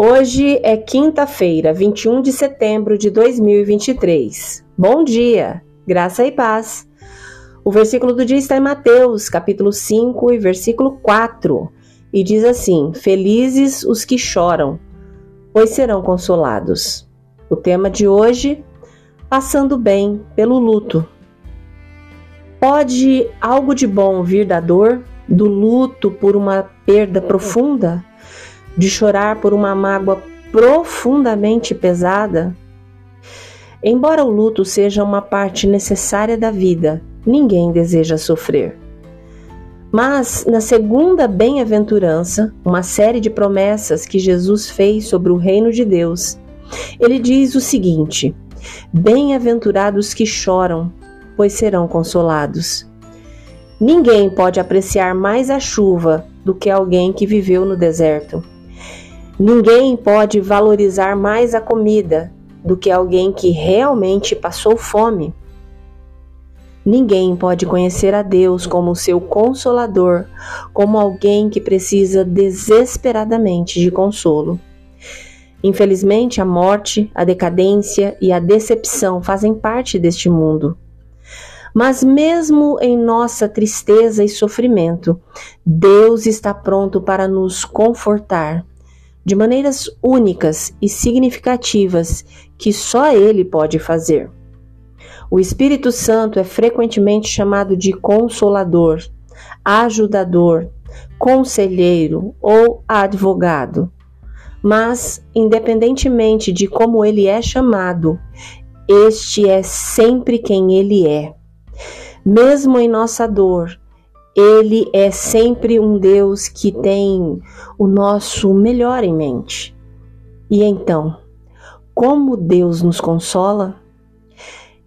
Hoje é quinta-feira, 21 de setembro de 2023. Bom dia, graça e paz. O versículo do dia está em Mateus, capítulo 5 e versículo 4, e diz assim: Felizes os que choram, pois serão consolados. O tema de hoje: Passando bem pelo luto. Pode algo de bom vir da dor, do luto por uma perda profunda? De chorar por uma mágoa profundamente pesada? Embora o luto seja uma parte necessária da vida, ninguém deseja sofrer. Mas na segunda bem-aventurança, uma série de promessas que Jesus fez sobre o reino de Deus, ele diz o seguinte: Bem-aventurados que choram, pois serão consolados. Ninguém pode apreciar mais a chuva do que alguém que viveu no deserto. Ninguém pode valorizar mais a comida do que alguém que realmente passou fome. Ninguém pode conhecer a Deus como seu consolador, como alguém que precisa desesperadamente de consolo. Infelizmente, a morte, a decadência e a decepção fazem parte deste mundo. Mas, mesmo em nossa tristeza e sofrimento, Deus está pronto para nos confortar de maneiras únicas e significativas que só Ele pode fazer. O Espírito Santo é frequentemente chamado de consolador, ajudador, conselheiro ou advogado. Mas, independentemente de como ele é chamado, este é sempre quem ele é. Mesmo em nossa dor, ele é sempre um Deus que tem o nosso melhor em mente. E então, como Deus nos consola?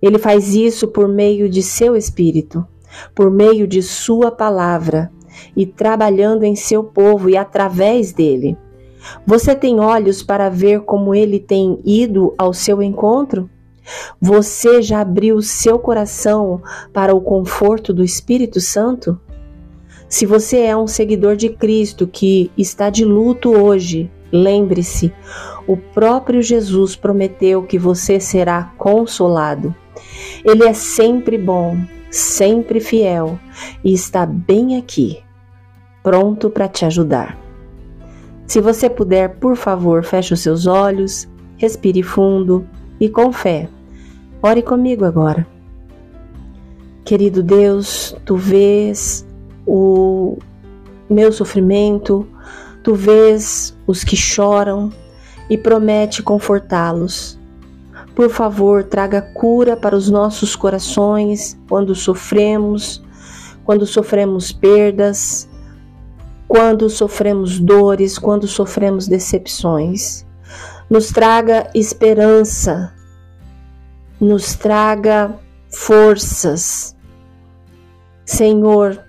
Ele faz isso por meio de seu Espírito, por meio de Sua palavra e trabalhando em seu povo e através dele. Você tem olhos para ver como ele tem ido ao seu encontro? Você já abriu seu coração para o conforto do Espírito Santo? Se você é um seguidor de Cristo que está de luto hoje, lembre-se, o próprio Jesus prometeu que você será consolado. Ele é sempre bom, sempre fiel e está bem aqui, pronto para te ajudar. Se você puder, por favor, feche os seus olhos, respire fundo e com fé. Ore comigo agora. Querido Deus, tu vês o meu sofrimento, tu vês os que choram e promete confortá-los. Por favor, traga cura para os nossos corações quando sofremos, quando sofremos perdas, quando sofremos dores, quando sofremos decepções. Nos traga esperança, nos traga forças. Senhor,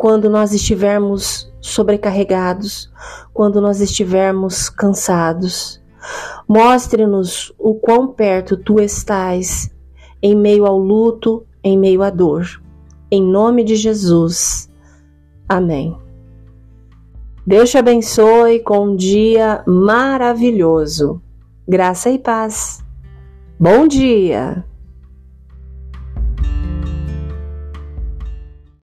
quando nós estivermos sobrecarregados, quando nós estivermos cansados. Mostre-nos o quão perto tu estás, em meio ao luto, em meio à dor. Em nome de Jesus. Amém. Deus te abençoe com um dia maravilhoso. Graça e paz. Bom dia!